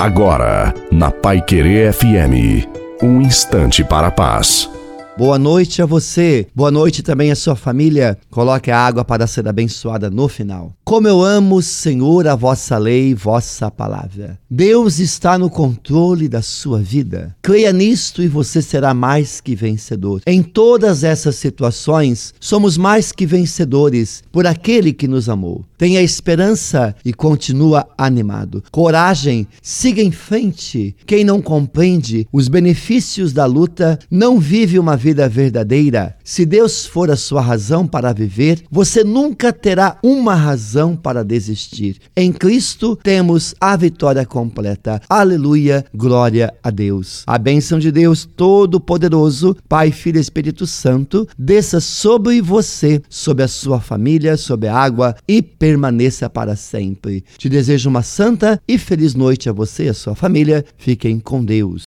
Agora, na Pai Querer FM, um instante para a paz. Boa noite a você, boa noite também à sua família. Coloque a água para ser abençoada no final. Como eu amo, Senhor, a vossa lei, vossa palavra. Deus está no controle da sua vida. Creia nisto e você será mais que vencedor. Em todas essas situações, somos mais que vencedores por aquele que nos amou. Tenha esperança e continua animado. Coragem, siga em frente. Quem não compreende os benefícios da luta não vive uma vida verdadeira. Se Deus for a sua razão para viver, você nunca terá uma razão para desistir. Em Cristo temos a vitória completa. Aleluia, glória a Deus. A bênção de Deus Todo-Poderoso, Pai, Filho e Espírito Santo, desça sobre você, sobre a sua família, sobre a água e permaneça para sempre. Te desejo uma santa e feliz noite a você e a sua família. Fiquem com Deus.